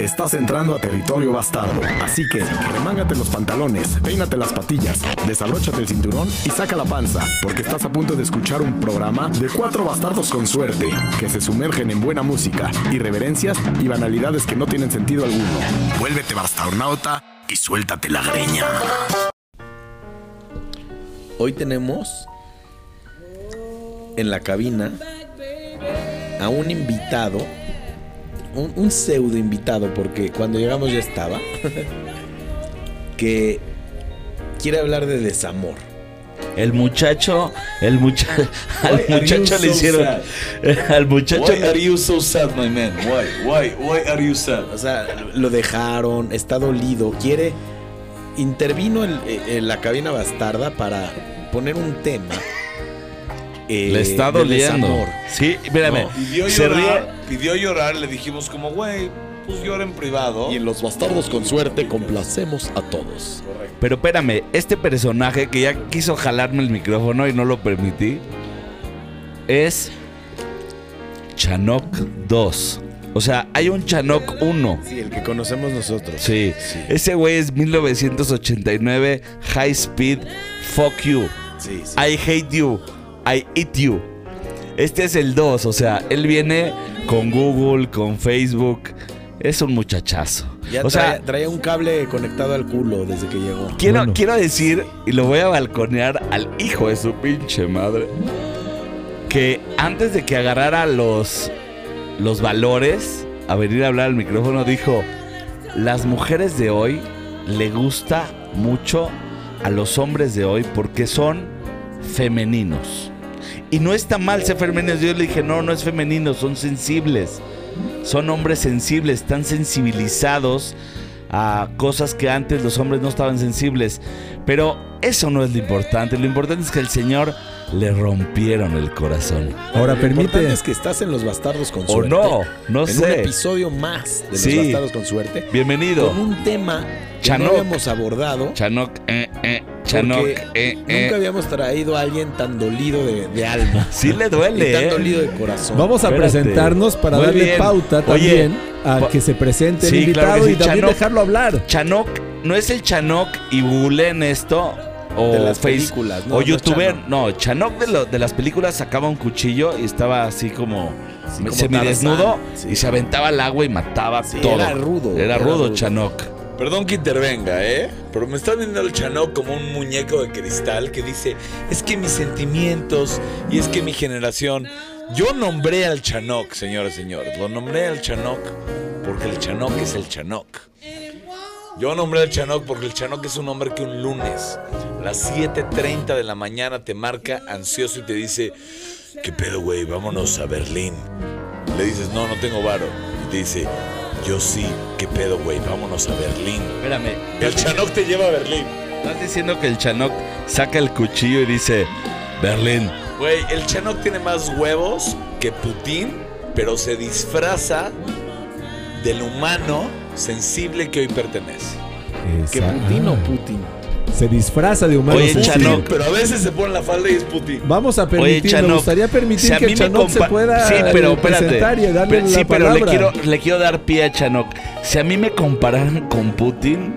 Estás entrando a territorio bastardo, así que remángate los pantalones, peínate las patillas, desabróchate el cinturón y saca la panza, porque estás a punto de escuchar un programa de cuatro bastardos con suerte, que se sumergen en buena música, irreverencias y banalidades que no tienen sentido alguno. Vuélvete bastarnauta y suéltate la greña. Hoy tenemos en la cabina a un invitado, un, un pseudo invitado, porque cuando llegamos ya estaba, que quiere hablar de desamor. El muchacho, el muchacho, al muchacho le so hicieron, al muchacho, Why are you so sad, my man? Why? Why? Why are you sad? O sea, lo dejaron, está dolido, quiere... Intervino en, en la cabina bastarda para poner un tema. Eh, le está doliendo. desamor. Sí, mírame, Pidió se ríe. llorar, pidió llorar, le dijimos como, güey, pues llora en privado. Y en los bastardos con suerte complacemos a todos. Pero espérame, este personaje que ya quiso jalarme el micrófono y no lo permití, es Chanok 2. O sea, hay un Chanok 1. Sí, el que conocemos nosotros. Sí. Ese güey es 1989 High Speed Fuck You. Sí, sí. I hate you. I eat you. Este es el 2, o sea, él viene con Google, con Facebook. Es un muchachazo. Ya o sea, traía, traía un cable conectado al culo desde que llegó. quiero, Bueno. quiero decir, y lo voy a balconear al hijo de su pinche madre, que antes de que agarrara los, los valores a venir a hablar al micrófono, dijo, las mujeres de hoy le gusta mucho a los hombres de hoy porque son femeninos. Y no está mal ser femeninos. Yo le dije, no, no es femenino, son sensibles. Son hombres sensibles, están sensibilizados a cosas que antes los hombres no estaban sensibles. Pero eso no es lo importante. Lo importante es que al Señor le rompieron el corazón. Ahora Lo permite. es que estás en los bastardos con O suerte. no, no en un sé. episodio más de Sí. los bastardos con suerte. Bienvenido. Con un tema que no habíamos abordado. Chanok, eh, eh, Chanok, porque eh, nunca eh. habíamos traído a alguien tan dolido de, de alma. Sí le y duele, tan ¿eh? dolido de corazón. Vamos a Espérate. presentarnos para Muy darle bien. pauta Oye, también a que se presente Sí, el invitado claro que sí. y también dejarlo hablar. Chanok, no es el Chanok y googleen esto. O De las Face- películas, no, o no youtuber. Chanok. No, Chanok de, lo- de las películas sacaba un cuchillo y estaba así como Sí, como semidesnudo sí. y se aventaba al agua y mataba Sí, todo. era rudo, Era era rudo, rudo. Chanok. Perdón que intervenga, ¿eh? Pero me está viendo el Chanok como un muñeco de cristal que dice, es que mis sentimientos y es que mi generación... Yo nombré al Chanok, señores y señores. Lo nombré al Chanok porque el Chanok es el Chanok. Yo nombré al Chanok porque el Chanok es un hombre que un lunes, a las 7.30 de la mañana, te marca ansioso y te dice, ¿qué pedo, güey? Vámonos a Berlín. Le dices, no, no tengo varo. Y te dice, yo sí, ¿qué pedo, güey? Vámonos a Berlín. Espérame. El Chanok te lleva a Berlín. Estás diciendo que el Chanok saca el cuchillo y dice Berlín. Güey, el Chanok tiene más huevos que Putin, pero se disfraza del humano sensible que hoy pertenece. ¿Que Putin o ah, Putin? Se disfraza de humano. Oye, sensible. Chanok. Pero a veces se pone la falda y es Putin. Vamos a Oye, permitir, me gustaría permitir si a que Chanok se pueda Sí, pero eh, espérate. presentar y darle Pero- sí, la pero le palabra. quiero, le quiero dar pie a Chanok. Si a mí me compararan con Putin,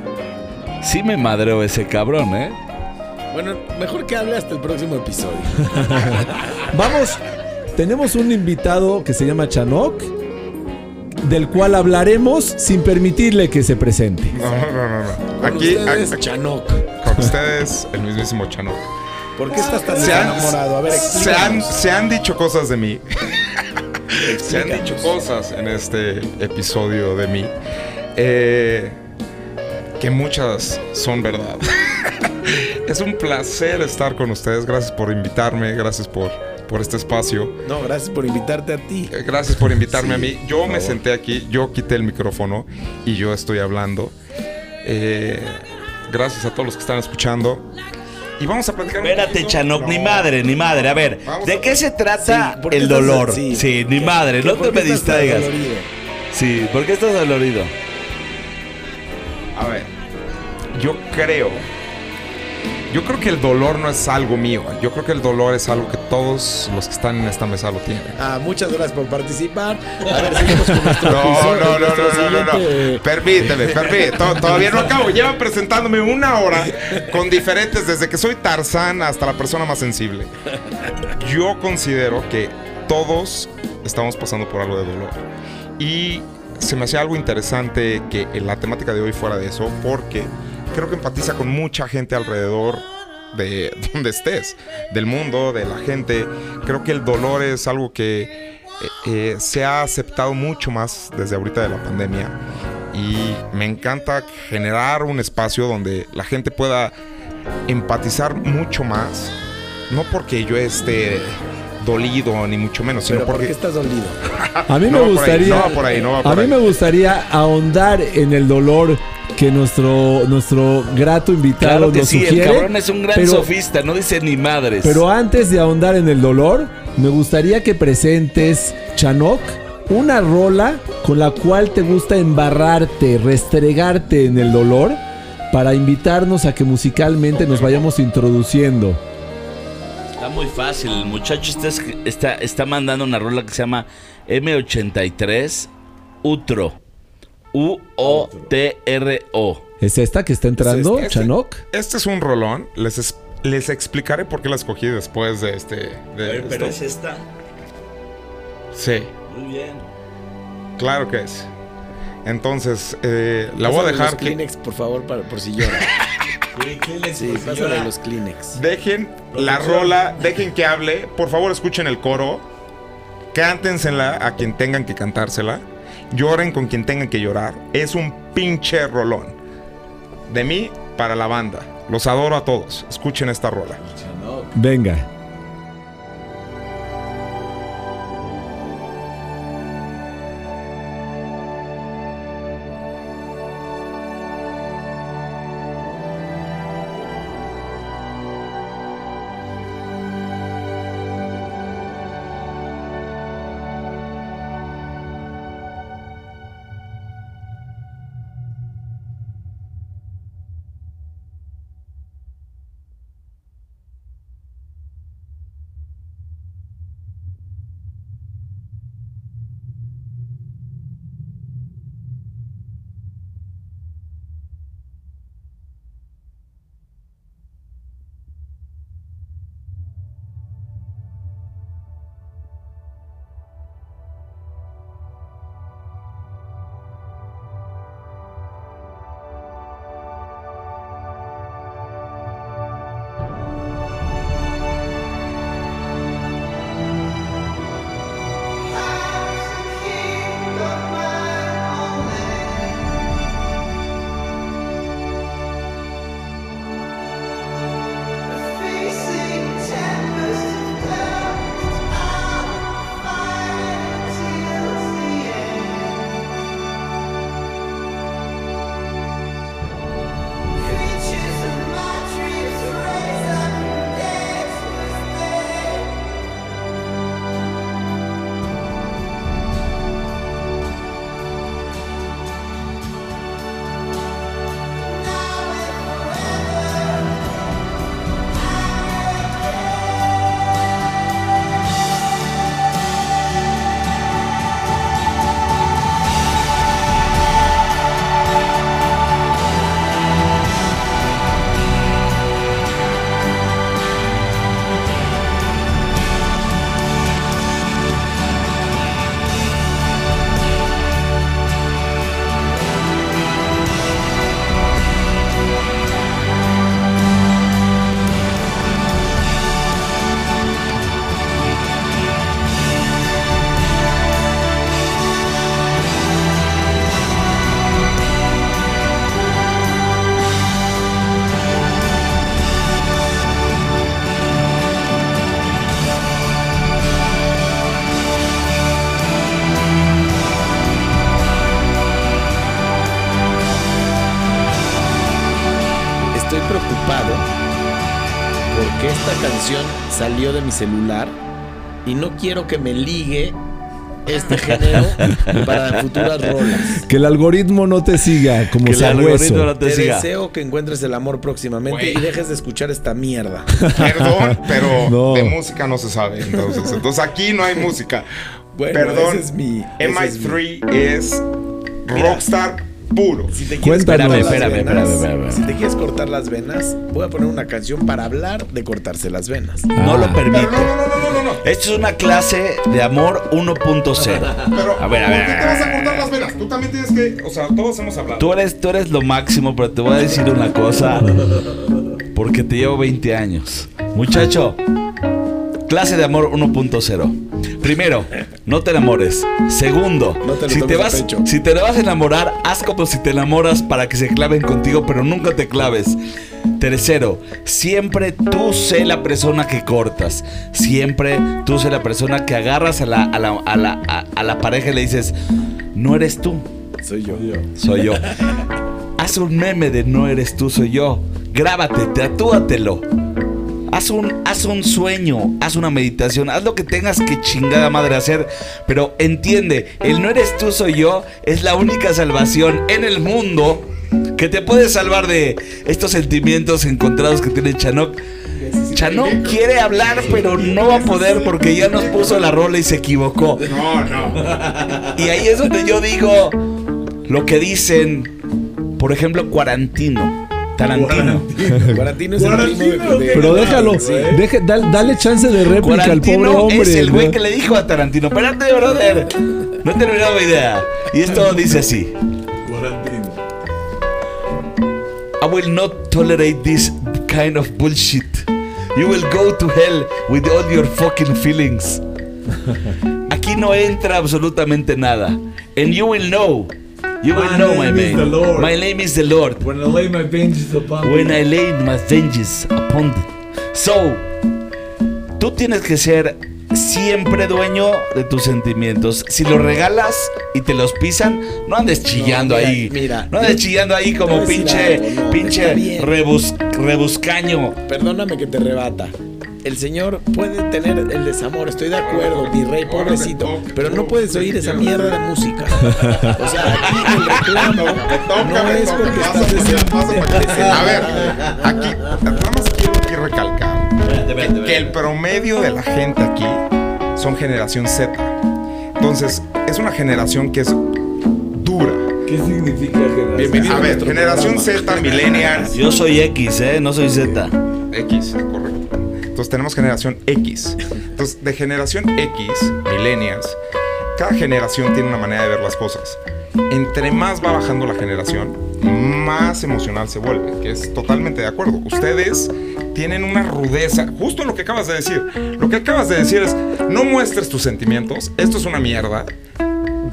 sí me madreo ese cabrón, ¿eh? Bueno, mejor que hable hasta el próximo episodio. Vamos, tenemos un invitado que se llama Chanok, del cual hablaremos sin permitirle que se presente. No, no, no, no. Con Aquí, ustedes, aquí- Chanok. con ustedes, el mismísimo Chanok. ¿Por qué estás tan Se enamorado? A ver, se, han, se han dicho cosas de mí. se han dicho cosas en este episodio de mí. eh, que muchas son verdad. es un placer estar con ustedes. Gracias por invitarme. Gracias por, por este espacio. No, gracias por invitarte a ti. Eh, Gracias por invitarme Sí, a mí. Yo me favor. senté aquí, yo quité el micrófono y yo estoy hablando. Eh, gracias a todos los que están escuchando. Y vamos a platicar Espérate. Chanok, ni madre, ni madre. A ver, ¿de a- qué se trata Sí, ¿por qué el estás- dolor? sí. Sí, ni ¿Qué- madre, no te me distraigas. dolorido? Sí, ¿por qué estás dolorido? A ver, yo creo Yo creo que el dolor no es algo mío. Yo creo que el dolor es algo que todos los que están en esta mesa lo tienen. Ah, muchas gracias por participar. A ver, seguimos con nuestro No, episodio, no, no, nuestro no, no, no, no. Permíteme, permíteme. To- Todavía no acabo. Lleva presentándome una hora con diferentes, desde que soy Tarzán hasta la persona más sensible. Yo considero que todos estamos pasando por algo de dolor. Y se me hacía algo interesante que la temática de hoy fuera de eso, porque creo que empatiza con mucha gente alrededor de donde estés, del mundo, de la gente. Creo que el dolor es algo que eh, eh, se ha aceptado mucho más desde ahorita de la pandemia. Y me encanta generar un espacio donde la gente pueda empatizar mucho más. No porque yo esté dolido, ni mucho menos, sino Pero ¿por porque... qué estás dolido? A mí No me va por ahí, gustaría. no va por ahí, no va por a mí ahí. me gustaría ahondar en el dolor que nuestro, nuestro grato invitado Claro que nos sí, el sugiere. cabrón es un gran pero- sofista, no dice ni madres. Pero antes de ahondar en el dolor, me gustaría que presentes, Chanok, una rola con la cual te gusta embarrarte, restregarte en el dolor, para invitarnos a que musicalmente nos vayamos introduciendo. Muy fácil. El muchacho está, está, está mandando una rola que se llama M83 Utro. U-O-T-R-O. ¿Es esta que está entrando, Este- Chanok? Este es un rolón. Les, es- les explicaré por qué la escogí después de este. de Pero es esta. Sí, Muy bien. claro que es. Entonces, eh, la voy a dejar los que. Kleenex, por favor, para, por si llora. Sí, los Kleenex. Dejen la rola, dejen que hable. Por favor, escuchen el coro. Cántensela a quien tengan que cantársela. Lloren con quien tengan que llorar. Es un pinche rolón. De mí para la banda. Los adoro a todos. Escuchen esta rola. Venga. Canción salió de mi celular y no quiero que me ligue este género para futuras rolas. Que el algoritmo no te siga como Que hueso. no te Te siga. deseo que encuentres el amor próximamente y dejes de escuchar esta mierda. Perdón, pero No. de música no se sabe. Entonces, entonces aquí no hay música. Bueno, Perdón, ese es mi- ese MI3 es rockstar puro. Si te quieres Espérame, espérame, espérame. Si te quieres cortar las venas, voy a poner una canción para hablar de cortarse las venas. No lo Ah. permito. Pero no, no, no, no, no, no. Esto es una clase de amor 1.0. Pero, A ver, a ver, ¿por qué te vas a cortar las venas? Tú también tienes que. O sea, todos hemos hablado. Tú eres, tú eres lo máximo, pero te voy a decir una cosa. Porque te llevo 20 años. Muchacho, clase de amor 1.0. Primero, no te enamores. Segundo, No te si, te vas, si te vas a enamorar, haz como si te enamoras para que se claven contigo, pero nunca te claves. Tercero, siempre tú sé la persona que cortas. Siempre tú sé la persona que agarras a la, a la, a la, a- a la pareja y le dices, no eres tú, Soy yo. soy yo. Haz un meme de no eres tú, soy yo. Grábate, tatúatelo. Haz un, haz un sueño, haz una meditación, haz lo que tengas que chingada madre hacer. Pero entiende, el no eres tú, soy yo es la única salvación en el mundo que te puede salvar de estos sentimientos encontrados que tiene Chanok. Chanok quiere hablar, pero no va a poder porque ya nos puso la rola y se equivocó. No, no. Y ahí es donde yo digo lo que dicen, por ejemplo, Cuarantino, Tarantino. Guarantino es el primo de, de- Pero déjalo, Sí. deje- dal- dale chance de réplica al pobre hombre. es el güey ¿no? que le dijo a Tarantino, espérate, brother, no he terminado mi idea. Y esto dice así. I will not tolerate this kind of bullshit. You will go to hell with all your fucking feelings. Aquí no entra absolutamente nada. And you will know. You will My know, my name. My name is the Lord. When I lay my vengeance upon When. I laid my vengeance upon. So, tú tienes que ser siempre dueño de tus sentimientos. Si los regalas y te los pisan, no andes chillando mira, ahí. mira. no andes chillando ahí como pinche, algo, no, pinche rebus- rebuscaño. Perdóname que te rebata. El señor puede tener el desamor, estoy de acuerdo, mi rey, pobrecito. Pero no puedes oír esa mierda de música. O sea, aquí el reclamo no es porque estás desamor. A ver, aquí, nada más quiero aquí recalcar que, que el promedio de la gente aquí son generación Z. Entonces, es una generación que es dura. ¿Qué significa generación? Bienvenido A a ver, generación programa. Z, millennials, Yo soy X, ¿eh? No soy Z. X, correcto. Entonces tenemos generación X. Entonces, de generación X, millennials, cada generación tiene una manera de ver las cosas. Entre más va bajando la generación, más emocional se vuelve, que es totalmente de acuerdo. Ustedes tienen una rudeza, justo lo que acabas de decir. Lo que acabas de decir es, no muestres tus sentimientos, esto es una mierda.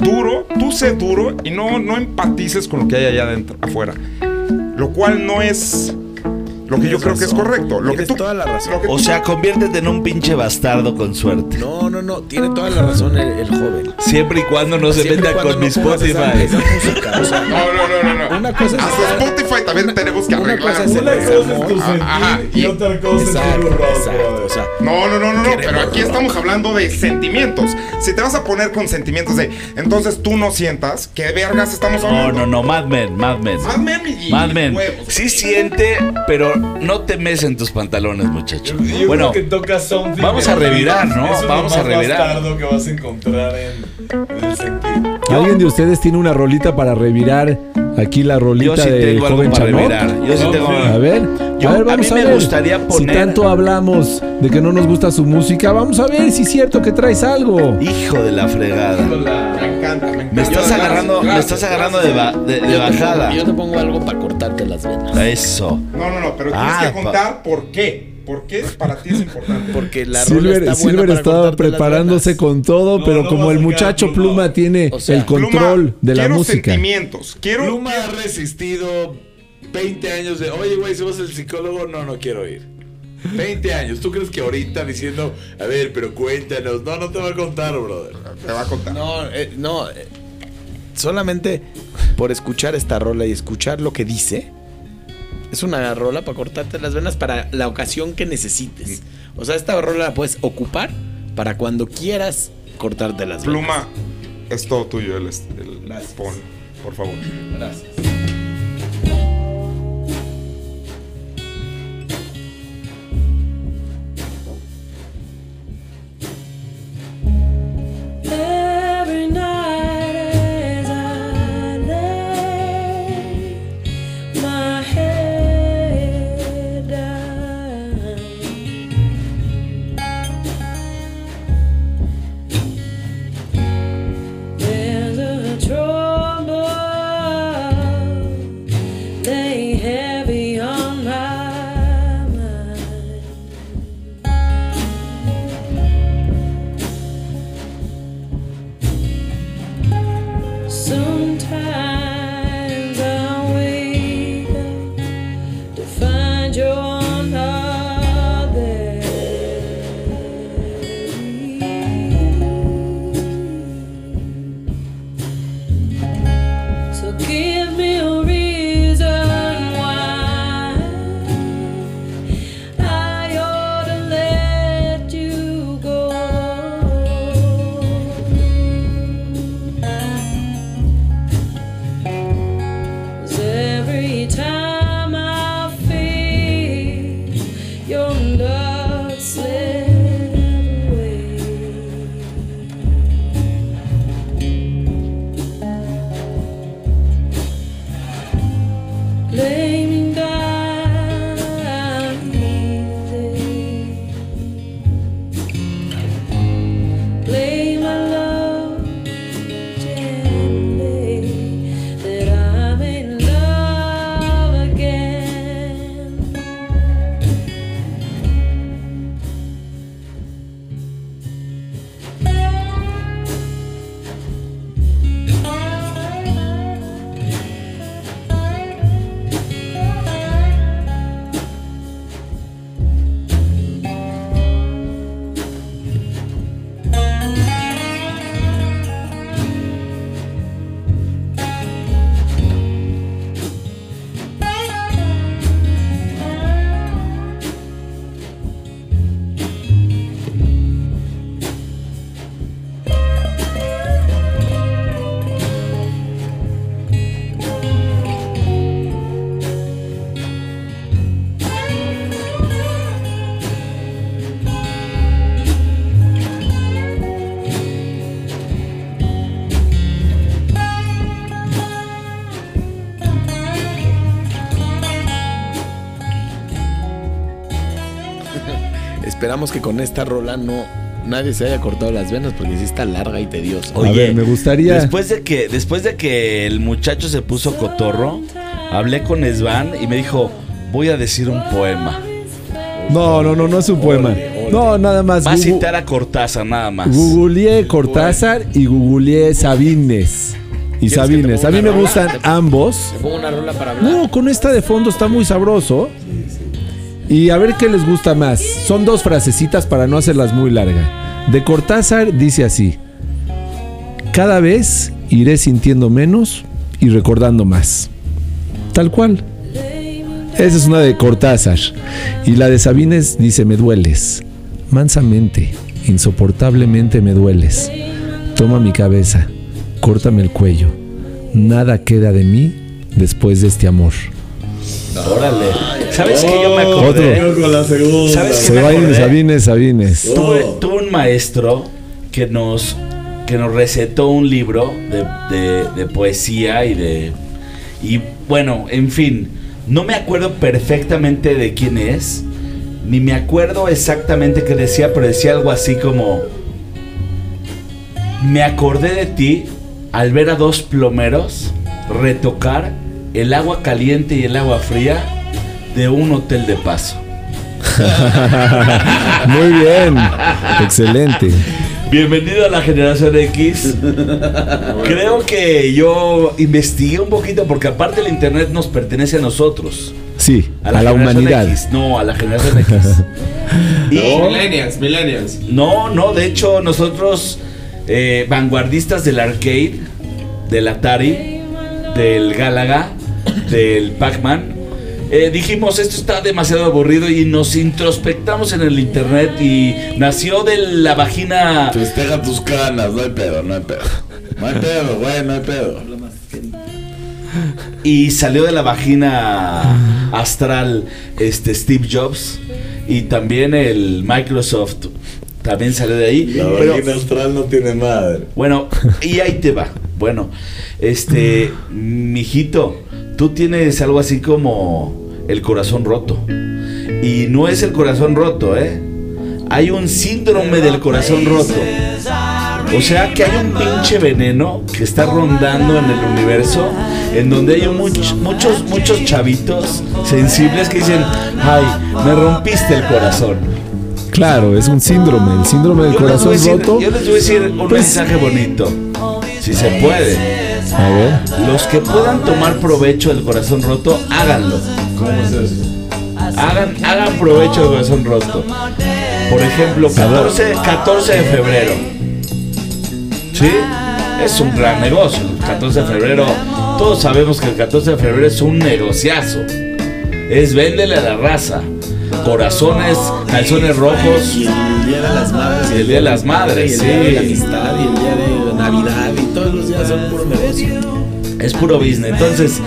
Duro, tú sé duro y no, no empatices con lo que hay allá adentro, afuera. Lo cual no es lo que yo creo que es correcto. Lo que tú, toda la razón. lo que O sea, conviértete en un pinche bastardo con suerte. No, no, no, tiene toda la razón el, el joven. Siempre y cuando no se meta con no mi Spotify. esa música, o sea, No, no, no, no, no. Una cosa es Hasta estar- Spotify también tenemos que Una arreglar. cosa es el Una cosa es tu desamor. sentir Ajá, y, y- otra cosa es tu rock, exacto, o sea, No, no, no, no, no, pero aquí rock. estamos hablando de sentimientos. Si te vas a poner con sentimientos de entonces tú no sientas, ¿qué vergas estamos No, hablando? no, no, Mad Men, Mad Men. Mad Men y Mad Men. Sí siente, pero no te mes en tus pantalones, muchacho. Yo, yo Bueno, creo que toca something vamos a revirar, ¿no? Eso es lo Vamos a más revirar. que vas a encontrar en, en el. ¿Alguien de ustedes tiene una rolita para revirar aquí la yo rolita sí de tengo algo joven para revirar. Yo sí tengo. sí. A ver, Yo- a ver, a vamos mí a, me ver. gustaría Si tanto hablamos de que no nos gusta su música, vamos a ver si es cierto que traes algo. Hijo de la fregada. Me encanta, me encanta. Me estás Gracias, agarrando, me estás agarrando de, gracias. ba- de- de yo te bajada. pongo- yo te pongo algo para cortarte las venas. Eso. No, no, no, pero tienes Ah, que contar por qué. ¿Por qué para ti es importante? Porque la rola Silver, está buena Silver para estaba preparándose con todo, No, pero no como el muchacho pluma. Pluma tiene O sea, el control Pluma, de la quiero música. sentimientos. Quiero. Pluma ha resistido 20 años de, oye, güey, si vos el psicólogo, no, no quiero ir. 20 años. ¿Tú crees que ahorita diciendo, a ver, pero cuéntanos? No, no te va a contar, brother. Te va a contar. No, eh, no. eh, solamente por escuchar esta rola y escuchar lo que dice. Es una rola para cortarte las venas para la ocasión que necesites. O sea, esta rola la puedes ocupar para cuando quieras cortarte las venas. Pluma, es todo tuyo el, el pon, por favor. Gracias. There. So Esperamos que con esta rola no nadie se haya cortado las venas porque sí está larga y tediosa. Ver, me gustaría- Después de que, después de que el muchacho se puso cotorro, hablé con Svan y me dijo, voy a decir un poema. No, no, no, no es un poema. No, nada más. Va a citar a Cortázar nada más. Googleé Cortázar y googleé Sabines. Y ¿Quieres que te Sabines. A mí me rola? gustan ambos. ¿Te pongo una rola para hablar? No, con esta de fondo está muy sabroso. Y a ver qué les gusta más. Son dos frasecitas para no hacerlas muy largas. De Cortázar dice así. Cada vez iré sintiendo menos y recordando más. Tal cual. Esa es una de Cortázar. Y la de Sabines dice, me dueles. Mansamente, insoportablemente me dueles. Toma mi cabeza, córtame el cuello. Nada queda de mí después de este amor. Órale. ¿Sabes qué yo me acordé? Otro. con la segunda. ¿Sabes qué me Sabines, acordé? Sabines, Sabines. Tuve, tuve un maestro que nos, que nos recetó un libro de, de- de poesía y de... Y bueno, en fin, no me acuerdo perfectamente de quién es, ni me acuerdo exactamente qué decía, pero decía algo así como... Me acordé de ti al ver a dos plomeros retocar el agua caliente y el agua fría de un hotel de paso. Muy bien. Excelente. Bienvenido a la generación X. Creo que yo investigué un poquito porque aparte el internet nos pertenece a nosotros. Sí, a la, generación humanidad. X. No, a la generación X. y Millennials, millennials. no, no, de hecho nosotros eh, vanguardistas del arcade, del Atari, del Galaga, del Pac-Man, eh, dijimos, esto está demasiado aburrido y nos introspectamos en el internet y nació de la vagina... Festeja tus canas, no hay pedo, no hay pedo. No hay pedo, güey, no hay pedo. y salió de la vagina astral este Steve Jobs y también el Microsoft también salió de ahí. La Pero, vagina astral no tiene madre. bueno, y ahí te va. Bueno, este, mijito, tú tienes algo así como el corazón roto. Y no es el corazón roto, ¿eh? Hay un síndrome del corazón roto. O sea que hay un pinche veneno que está rondando en el universo, en donde hay much- muchos, muchos chavitos sensibles que dicen, ay, me rompiste el corazón. Claro, es un síndrome, el síndrome del Yo corazón decir, roto. yo les voy a decir un Pues- mensaje bonito, si se puede. A ver. Los que puedan tomar provecho del corazón roto, háganlo. ¿Cómo es eso? Hagan, hagan provecho del corazón roto. Por ejemplo, 14, 14 de febrero. ¿Sí? Es un gran negocio. El 14 de febrero, todos sabemos que el 14 de febrero es un negociazo. Es véndele a la raza. Corazones, calzones rojos. Y el Día de las Madres. Y el Día de las Madres, Y el Día de la Amistad y el Día de Navidad y todos los días son puro negocio. Es puro business. Entonces,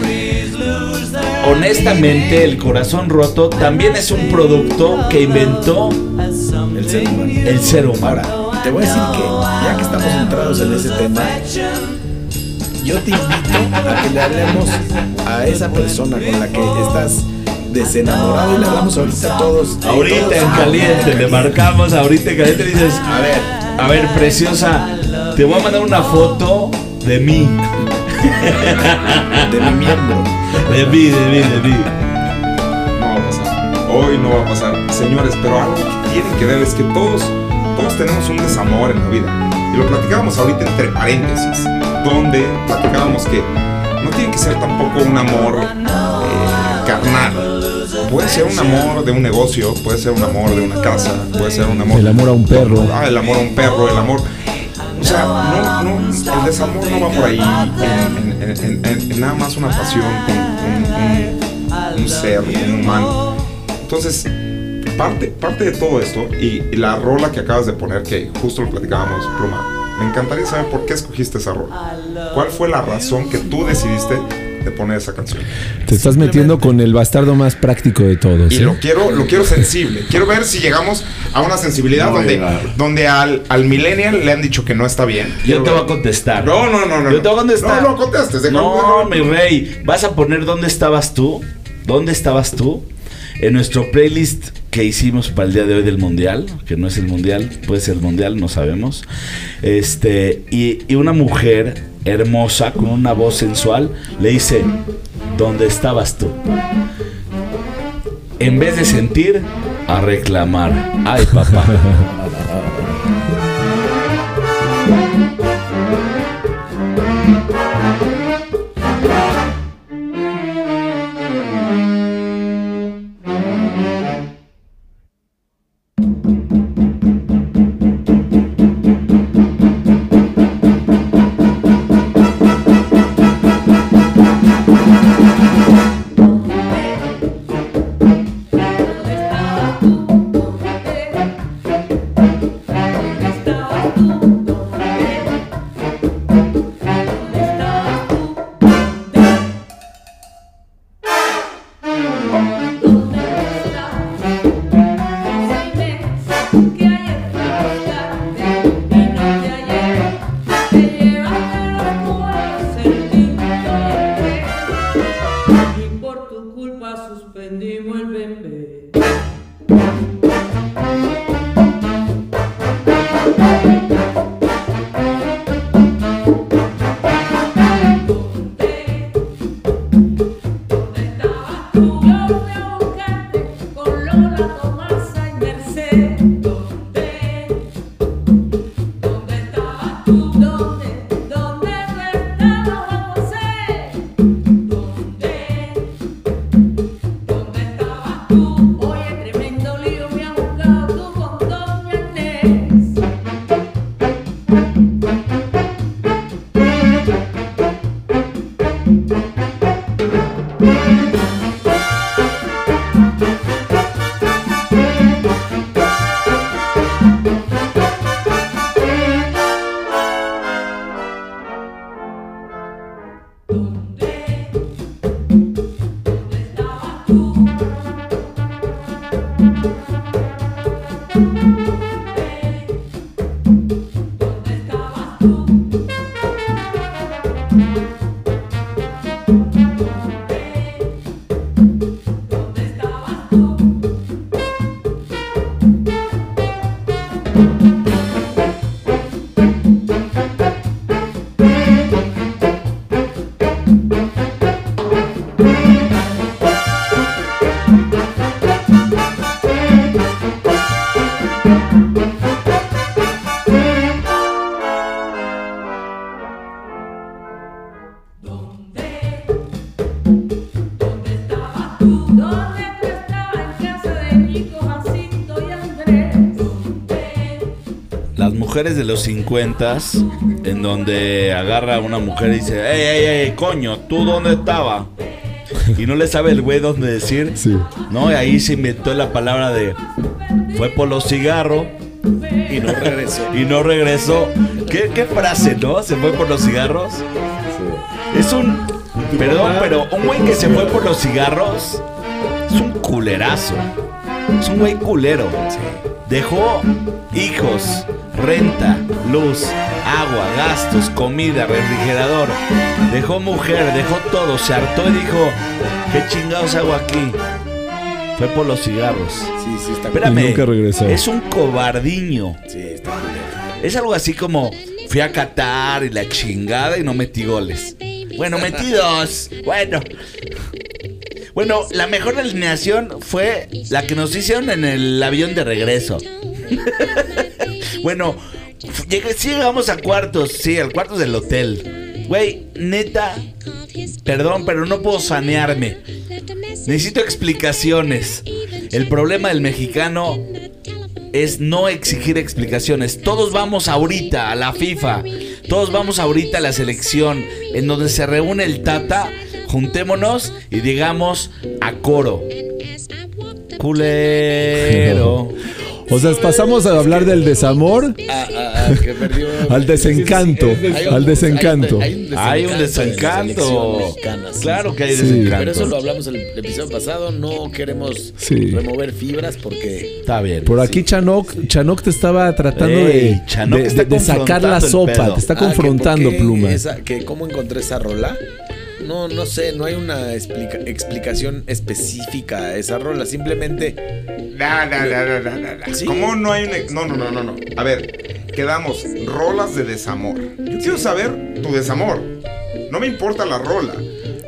honestamente, el corazón roto también es un producto que inventó El ser humano. el ser humano. Ahora, te voy a decir que ya que estamos centrados en ese tema, yo te invito a que le hablemos a esa persona con la que estás desenamorado y le hablamos ahorita a todos. Ahorita todos- en caliente, le marcamos ahorita en caliente y dices, A ver, a ver, preciosa, te voy a mandar una foto de mí. de mi miembro. De mí, de mí, de mí. No va a pasar. Hoy no va a pasar. Señores, pero algo que tienen que ver es que todos, todos tenemos un desamor en la vida. Y lo platicábamos ahorita entre paréntesis, donde platicábamos que no tiene que ser tampoco un amor eh, carnal. Puede ser un amor de un negocio, puede ser un amor de una casa, puede ser un amor... El amor a un perro. Ah, el amor a un perro, el amor... O sea, no, no, el desamor no va por ahí en, en- en- en- nada más una pasión con un, un- un ser, un humano. Entonces, parte, parte de todo esto y, y la rola que acabas de poner, que justo lo platicábamos, Pluma, me encantaría saber por qué escogiste esa rola. ¿Cuál fue la razón que tú decidiste de poner esa canción? Te estás metiendo con el bastardo más práctico de todos. Y ¿eh? lo quiero, lo quiero sensible. Quiero ver si llegamos a una sensibilidad No donde, donde al, al millennial le han dicho que no está bien. Yo Quiero te voy a ver- contestar. No, no, no, no. Yo te voy a contestar. No, no contestes. déjalo, No, déjalo. mi rey. Vas a poner dónde estabas tú. ¿Dónde estabas tú? En nuestro playlist que hicimos para el día de hoy del mundial, que no es el mundial, puede ser el mundial, no sabemos. Este, y, y una mujer hermosa con una voz sensual le dice: ¿Dónde estabas tú? En vez de sentir, a reclamar. Ay, papá. de los 50 en donde agarra a una mujer y dice, ey, ey, ey, coño, ¿tú dónde estaba? Y no le sabe el güey dónde decir. Sí. No, y ahí se inventó la palabra de fue por los cigarros Y no regresó. y no regresó. ¿Qué, qué frase, no? Se fue por los cigarros. Es un. Perdón, pero un güey que se fue por los cigarros es un culerazo. Es un güey culero. Dejó hijos, renta, luz, agua, gastos, comida, refrigerador. Dejó mujer, dejó todo. Se hartó y dijo: ¿Qué chingados hago aquí? Fue por los cigarros. Sí, sí, está Espérame. Y nunca regresó. Es un cobardiño. Sí, está culero. Es algo así como fui a Qatar y la chingada y no metí goles. Bueno, metí dos. Bueno. Bueno, la mejor alineación fue la que nos hicieron en el avión de regreso. bueno, sí llegamos a cuartos, sí, al cuartos del hotel. Güey, neta, perdón, pero no puedo sanearme. Necesito explicaciones. El problema del mexicano es no exigir explicaciones. Todos vamos ahorita a la FIFA. Todos vamos ahorita a la selección en donde se reúne el Tata. Juntémonos y digamos a coro. Culero. O sea, pasamos a hablar del desamor Ah, ah, ah, que perdió. al desencanto. Hay un- Al desencanto. Hay un, en desencanto. sí, Claro sí. que hay Sí. desencanto. Pero eso lo hablamos el episodio pasado. No queremos Sí. remover fibras porque. Está bien. Por aquí Chanok, Chanok te estaba tratando Ey, de, de- de- de sacar la sopa, te está Ah, confrontando, Pluma. esa- que cómo encontré esa rola. No, no sé, no hay una explica- explicación específica a esa rola. Simplemente. No, no, no, no, no, no, no. Sí. ¿Cómo no hay una.? No, no, no, no, no. A ver, quedamos rolas de desamor. Yo quiero saber tu desamor. No me importa la rola.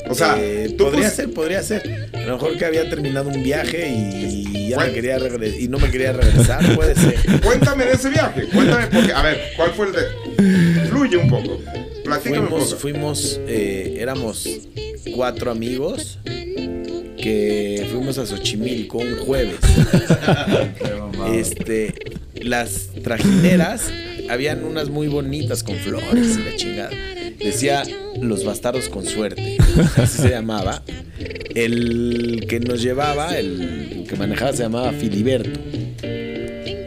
O sea, eh, tú podría ser, podría ser. A lo mejor que había terminado un viaje y ya me quería y no me quería regresar, puede ser. Cuéntame de ese viaje. Cuéntame porque. A ver, ¿cuál fue el de.? Fluye un poco. Platícame Fuimos, fuimos, eh, éramos cuatro amigos que fuimos a Xochimilco un jueves. este, las trajineras, habían unas muy bonitas con flores y la chingada. Decía Los Bastardos con Suerte, así se llamaba. El que nos llevaba, el que manejaba se llamaba Filiberto.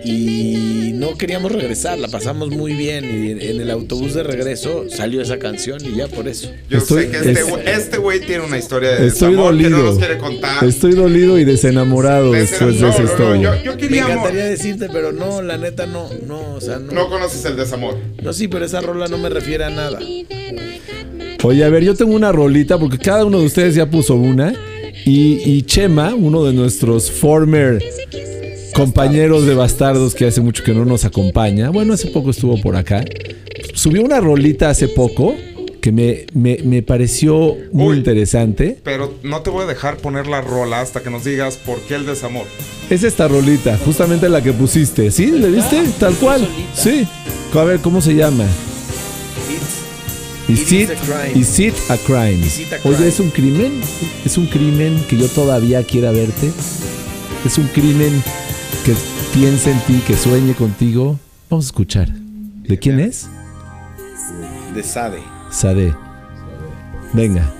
Y no queríamos regresar, la pasamos muy bien. Y en- en el autobús de regreso salió esa canción y ya por eso. Yo Estoy- sé que este es- güey este güey tiene una historia de Estoy desamor que no dolido. nos quiere contar. Estoy dolido y desenamorado De después de esa no, no, no, historia. yo, yo Me amor. encantaría decirte, pero no, la neta no, no, o sea, no. No conoces el desamor. No, sí, pero esa rola no me refiere a nada. Oye, a ver, yo tengo una rolita porque cada uno de ustedes ya puso una. Y, y Chema, uno de nuestros former compañeros de bastardos que hace mucho que no nos acompaña, bueno, hace poco estuvo por acá, subió una rolita hace poco que me, me, me pareció muy Uy. interesante. Pero no te voy a dejar poner la rola hasta que nos digas por qué el desamor. Es esta rolita, justamente la que pusiste. ¿Sí? ¿Le viste? Tal cual. Sí. A ver, ¿cómo se llama? It Is it? Is it a crime? Oye, ¿es un crimen? ¿Es un crimen que yo todavía quiera verte? ¿Es un crimen que piense en ti, que sueñe contigo? Vamos a escuchar. ¿De quién es? De Sade. Sade. Venga.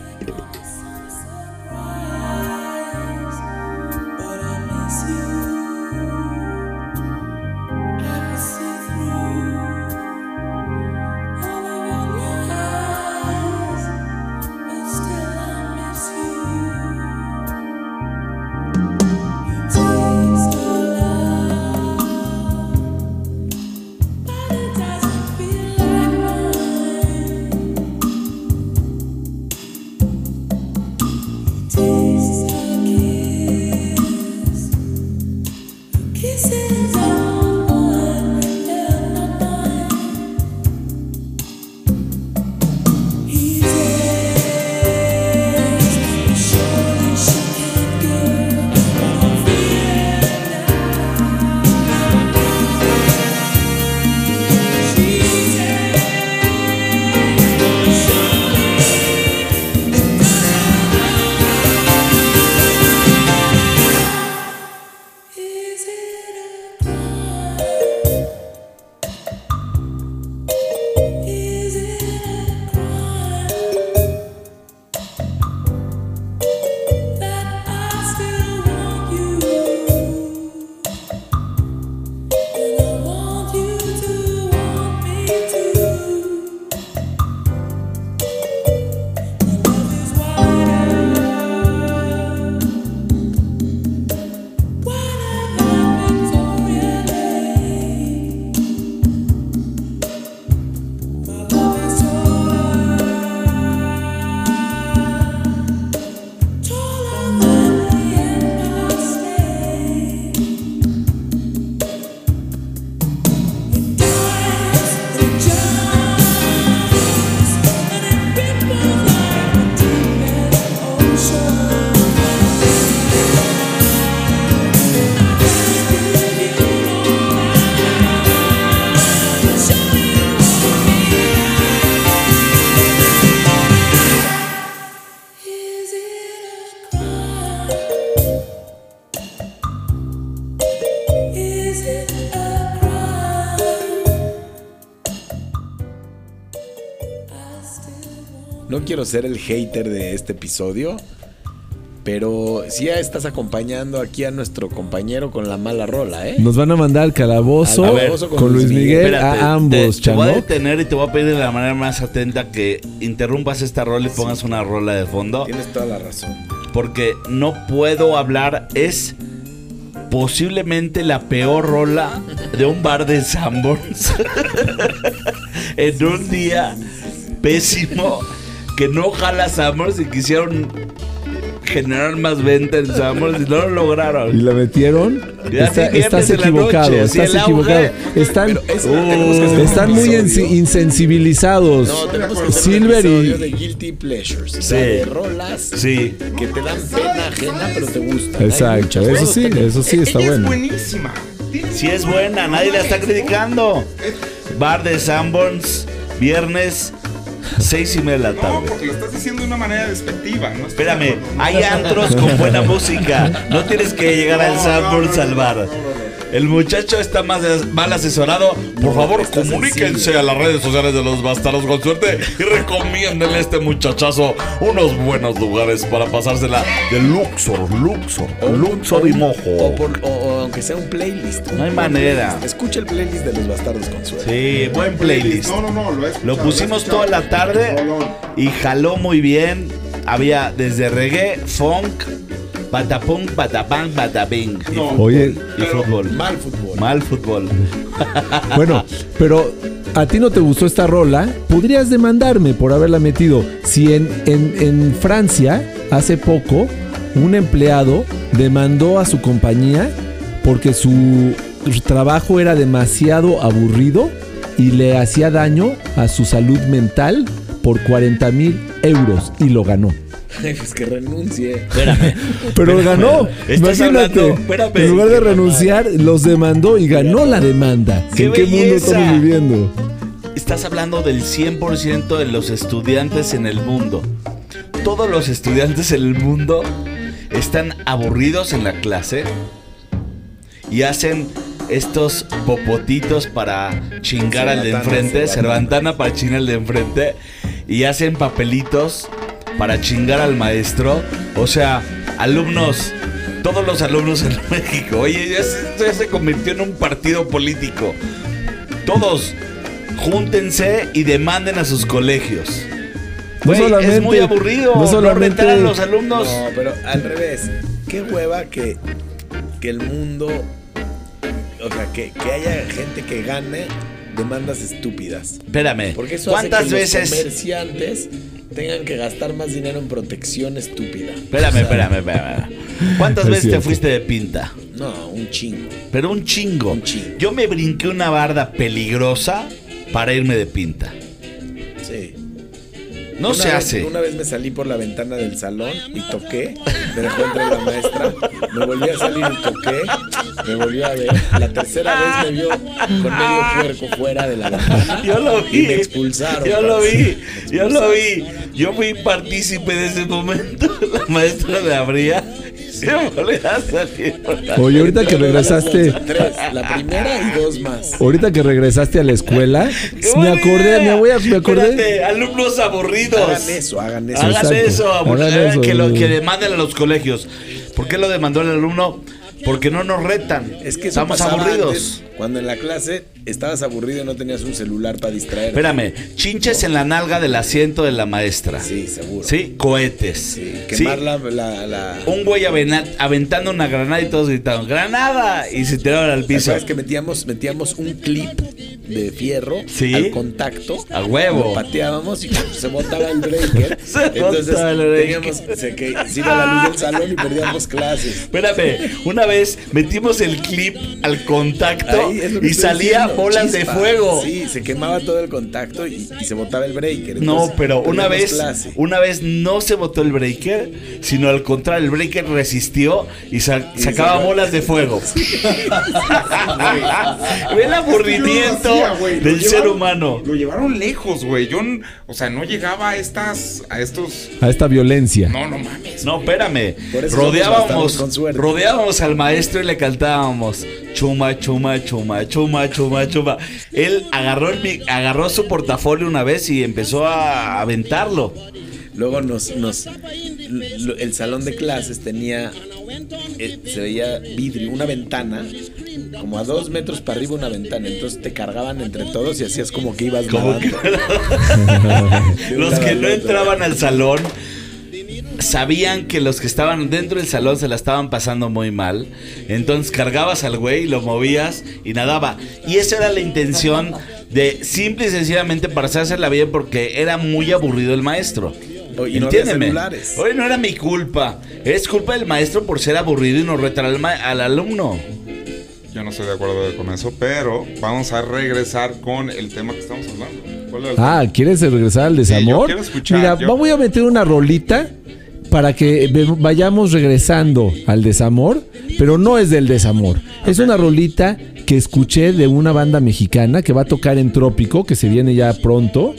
Quiero ser el hater de este episodio, pero sí ya estás acompañando aquí a nuestro compañero con la mala rola, ¿eh? Nos van a mandar al calabozo, Al calabozo con, Luis Miguel Espérate, a ambos, te, te voy a detener y te voy a pedir de la manera más atenta que interrumpas esta rola y pongas una rola de fondo. Tienes toda la razón. Porque no puedo hablar. Es posiblemente la peor rola de un bar de Sanborns. en un día pésimo. Que no jala Sanborns y quisieron generar más venta en Sanborns y no lo lograron. Y la metieron. Está- sí, estás equivocado, noche, estás equivocado. Están, es- un están muy insensibilizados. No, tenemos que hacer Silver y. de Guilty Pleasures. O Sí. sea, de rolas Sí. que te dan pena ajena, pero te gustan. Exacto, eso sí, eso sí está Ella es bueno. buenísima. Si es buena, nadie la está criticando. Bar de Sanborns, viernes, seis y media de la No, tarde. porque lo estás diciendo de una manera despectiva. No Espérame, acuerdo, no. hay antros con buena música. No tienes que llegar al No, Sanborns El muchacho está más mal asesorado. Por favor, está comuníquense a las redes sociales de los bastardos con suerte y recomiéndenle a este muchachazo unos buenos lugares para pasársela de Luxor, Luxor, Luxor y O, mojo. por- o- o aunque sea un playlist. No hay manera. Escucha el playlist de los bastardos con suerte. Sí, buen playlist. No, no, no, lo Lo pusimos toda la tarde y jaló muy bien. Había desde reggae, funk, patapunk, patapang, pataping. Y, No. fútbol, Oye. y fútbol. Mal fútbol. Mal fútbol. Bueno, pero a ti no te gustó esta rola, podrías demandarme por haberla metido. Si en, en, en Francia, hace poco, un empleado demandó a su compañía porque su trabajo era demasiado aburrido y le hacía daño a su salud mental por 40 mil euros y lo ganó. Ay, pues que renuncie. Espérame. Pero Espérame. ganó. Estás Imagínate. hablando- espérame. en lugar de renunciar, los demandó y ganó la demanda. ¡Qué ¿En qué mundo estamos viviendo? Estás hablando del 100% de los estudiantes en el mundo. Todos los estudiantes en el mundo están aburridos en la clase y hacen estos popotitos para chingar al de enfrente, cervantana. para chingar al de enfrente y hacen papelitos para chingar al maestro. O sea, alumnos, todos los alumnos en México, oye, ya se, esto ya se convirtió en un partido político. Todos, júntense y demanden a sus colegios. No es muy aburrido. no No, solamente- retar a los alumnos. No, pero al revés. Qué hueva que, que el mundo. O sea, que, que haya gente que gane demandas estúpidas. Espérame, Porque eso ¿cuántas hace que veces? los comerciantes tengan que gastar más dinero en protección estúpida. Espérame, O sea, espérame, espérame. ¿Cuántas Es veces te fuiste de pinta? No, un chingo. Pero un chingo. Un chingo. Yo me brinqué una barda peligrosa para irme de pinta. No Una se vez- hace. Una vez me salí por la ventana del salón y toqué. Me dejó entrar la maestra. Me volví a salir y toqué. Me volvió a ver. La tercera vez me vio con medio puerco fuera de la ventana. Yo lo vi. Y me expulsaron. Yo lo vi. Yo lo vi. Yo fui partícipe de ese momento. La maestra me abría Oye, ahorita que regresaste, Tres. La primera y dos más. ahorita que regresaste a la escuela, ¡Qué me acordé, me voy a, me acordé. Espérate, alumnos aburridos. Hagan eso, hagan eso. Hagan eso, abur- Hagan hagan eso, que, lo, que demanden a los colegios. ¿Por qué lo demandó el alumno? Porque no nos retan. Es que estamos aburridos. antes, cuando en la clase estabas aburrido y no tenías un celular para distraer. Espérame, chinches en la nalga del asiento de la maestra. Sí, seguro. Sí, cohetes. Sí, Sí. quemar la, la, la- Un güey aventando una granada y todos gritaron, ¡Granada! Y se tiraron al ¿Te piso. acuerdas que metíamos, metíamos un clip de fierro Sí. al contacto? A huevo. Lo pateábamos y se botaba el breaker. Se Entonces botaba el breaker. teníamos se, que, se iba la luz del salón y perdíamos clases. Espérame, una vez metimos el clip al contacto y salía bolas de chispa. fuego. Sí, se quemaba todo el contacto y, y se botaba el breaker. No, pero una vez, clase. una vez no se botó el breaker, sino al contrario, el breaker resistió y sa- Y sacaba sacó- bolas de fuego. Ve el aburrimiento hacía, del ser humano. Lo llevaron lejos, güey. Yo, o sea, no llegaba a estas, a estos. A esta violencia. No, no mames. No, espérame. Por eso somos Rodeábamos, rodeábamos al maestro y le cantábamos chuma, chuma, chuma, chuma, chuma, Él agarró, el agarró su portafolio una vez y empezó a aventarlo. Luego nos, el salón de clases tenía, eh, se veía vidrio, una ventana, como a dos metros para arriba una ventana. Entonces te cargaban entre todos y hacías como que ibas Como que- los que no entraban al salón sabían que los que estaban dentro del salón se la estaban pasando muy mal. Entonces cargabas al güey, lo movías y nadaba. Y esa era la intención de simple y sencillamente para hacérsela bien porque era muy aburrido el maestro. Y no había Entiéndeme. celulares. Hoy no era mi culpa. Es culpa del maestro por ser aburrido y no retar al, alumno. Yo no estoy de acuerdo con eso, pero vamos a regresar con el tema que estamos hablando. ¿Cuál era el Ah, ¿quieres regresar al Sí, yo desamor? quiero escuchar, Mira, yo- voy a meter una rolita para que vayamos regresando al desamor, pero no es del desamor. Es una rolita que escuché de una banda mexicana que va a tocar en Trópico, que se viene ya pronto.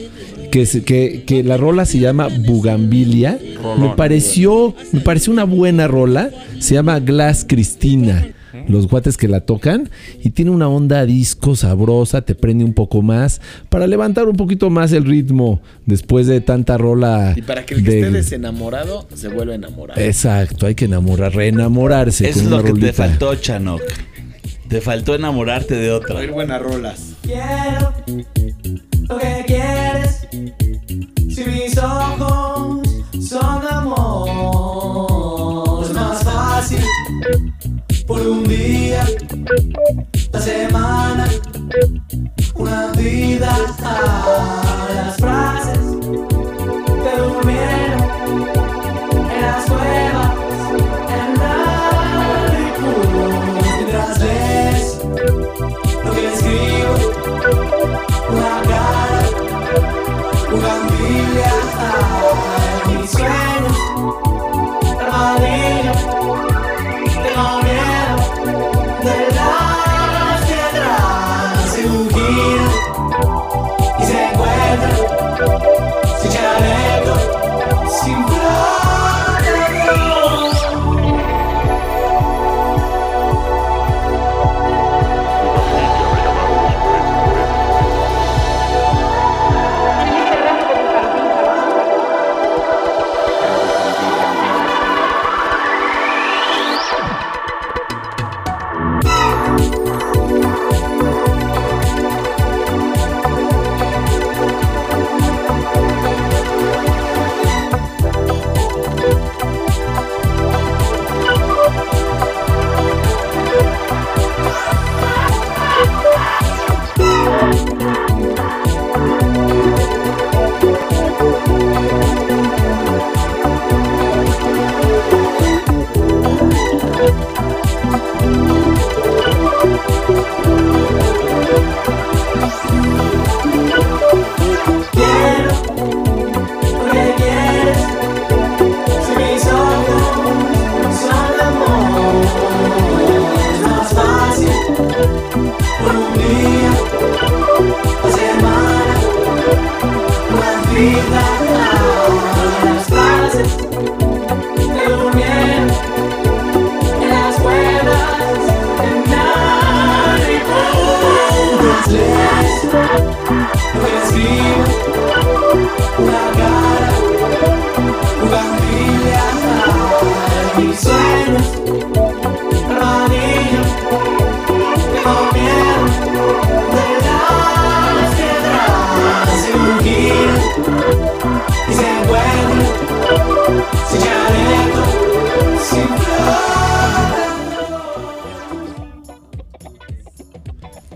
Que, que, que la rola se llama Bugambilia. Rolón. Me pareció, me pareció una buena rola. Se llama Glass Cristina. Los guates que la tocan y tiene una onda disco sabrosa, te prende un poco más para levantar un poquito más el ritmo después de tanta rola. Y para que el que del- esté desenamorado se vuelva a enamorar. Exacto, hay que enamorar, reenamorarse Eso con es una lo que te faltó, Chanok. Te faltó enamorarte de otra. Oír buenas rolas. Quiero lo que quieres. Si mis ojos por un día, la semana, una vida. Las frases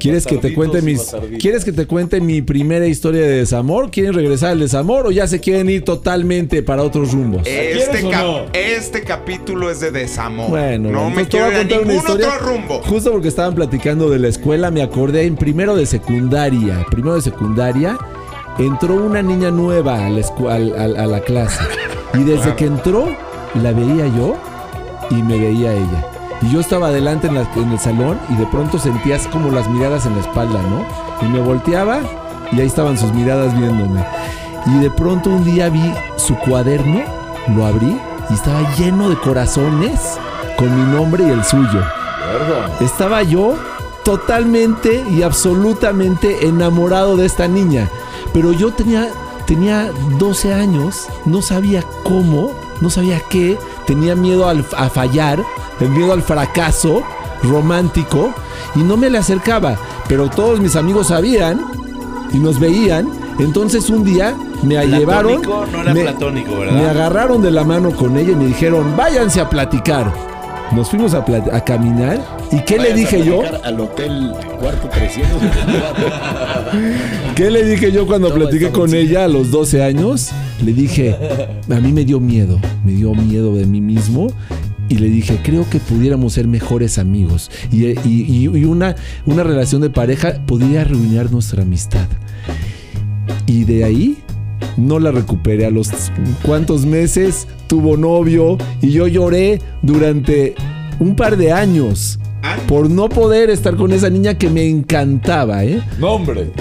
¿Quieres que te cuente mis ¿Quieres que te cuente mi primera historia de desamor? ¿Quieren regresar al desamor o ya se quieren ir totalmente para otros rumbos? Este, o cap- no? este capítulo es de desamor. Bueno, no me quiero ir a contar una ningún historia. otro rumbo. Justo porque estaban platicando de la escuela, me acordé en primero de secundaria. Primero de secundaria, entró una niña nueva a la, escu- al- al- a la clase. Y desde que entró, la veía yo y me veía ella. Y yo estaba adelante en, la- en el salón y de pronto sentías como las miradas en la espalda, ¿no? Y me volteaba y ahí estaban sus miradas viéndome. Y de pronto un día vi su cuaderno, lo abrí y estaba lleno de corazones con mi nombre y el suyo. Estaba yo totalmente y absolutamente enamorado de esta niña. Pero yo tenía tenía 12 años, no sabía cómo, no sabía qué, tenía miedo al- a fallar, el miedo al fracaso romántico y no me le acercaba, pero todos mis amigos sabían y nos veían, entonces un día me llevaron, Platónico no era me- platónico, ¿verdad? me agarraron de la mano con ella y me dijeron, váyanse a platicar. Nos fuimos a, caminar y ¿qué le Vayas dije yo? Al hotel cuarto 300. ¿Qué le dije yo cuando Toma platiqué con ella a los 12 años? Le dije, a mí me dio miedo, me dio miedo de mí mismo. Y le dije, creo que pudiéramos ser mejores amigos. Y- y una, una relación de pareja podría arruinar nuestra amistad. Y de ahí no la recuperé. A los cuantos meses tuvo novio y yo lloré durante un par de años por no poder estar con esa niña que me encantaba, ¿eh? No, hombre.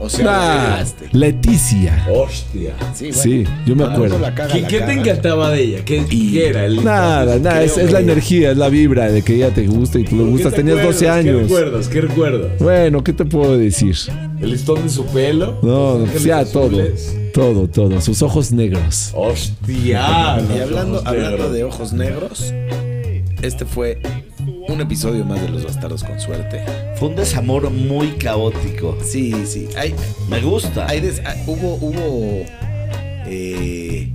O sea, Ah. Leticia. Hostia. Sí, bueno. Sí, yo me Cuando acuerdo. uno la caga, ¿Qué, la qué te encantaba de ella? ¿Qué, qué era? El Nada, nada, es, la energía, es la vibra de que ella te gusta y tú le ¿Qué gustas. te Tenías acuerdas? 12 ¿Qué años. recuerdas? ¿Qué recuerdas? Bueno, ¿qué te puedo decir? ¿El listón de su pelo? No, ¿Los ángeles ya todo, azules? todo, todo. Sus ojos negros. Hostia. Y hablando, hablando de ojos negros, este fue un episodio más de Los Bastardos con Suerte. Fue un desamor muy caótico. Sí, sí. Hay, Me gusta. hay des- hay- hubo hubo eh,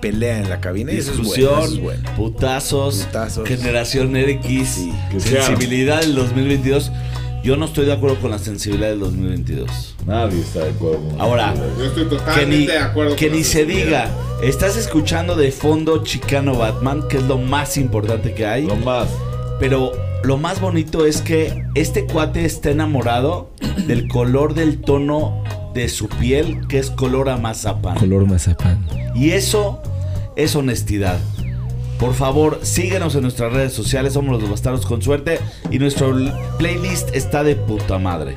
pelea en la cabina y eso es bueno. Discusión, eso es bueno. putazos, Putazos. generación X, Sí, que sea. sensibilidad del 2022. Yo no estoy de acuerdo con la sensibilidad del 2022. Nadie está de acuerdo. Ahora, Yo estoy que totalmente ni, de acuerdo que con ni se diga, estás escuchando de fondo Chicano Batman, que es lo más importante que hay. Lo más. Pero lo más bonito es que este cuate está enamorado del color del tono de su piel, que es color a mazapán. Color mazapán. Y eso es honestidad. Por favor, síguenos en nuestras redes sociales, somos los bastardos con suerte y nuestro playlist está de puta madre.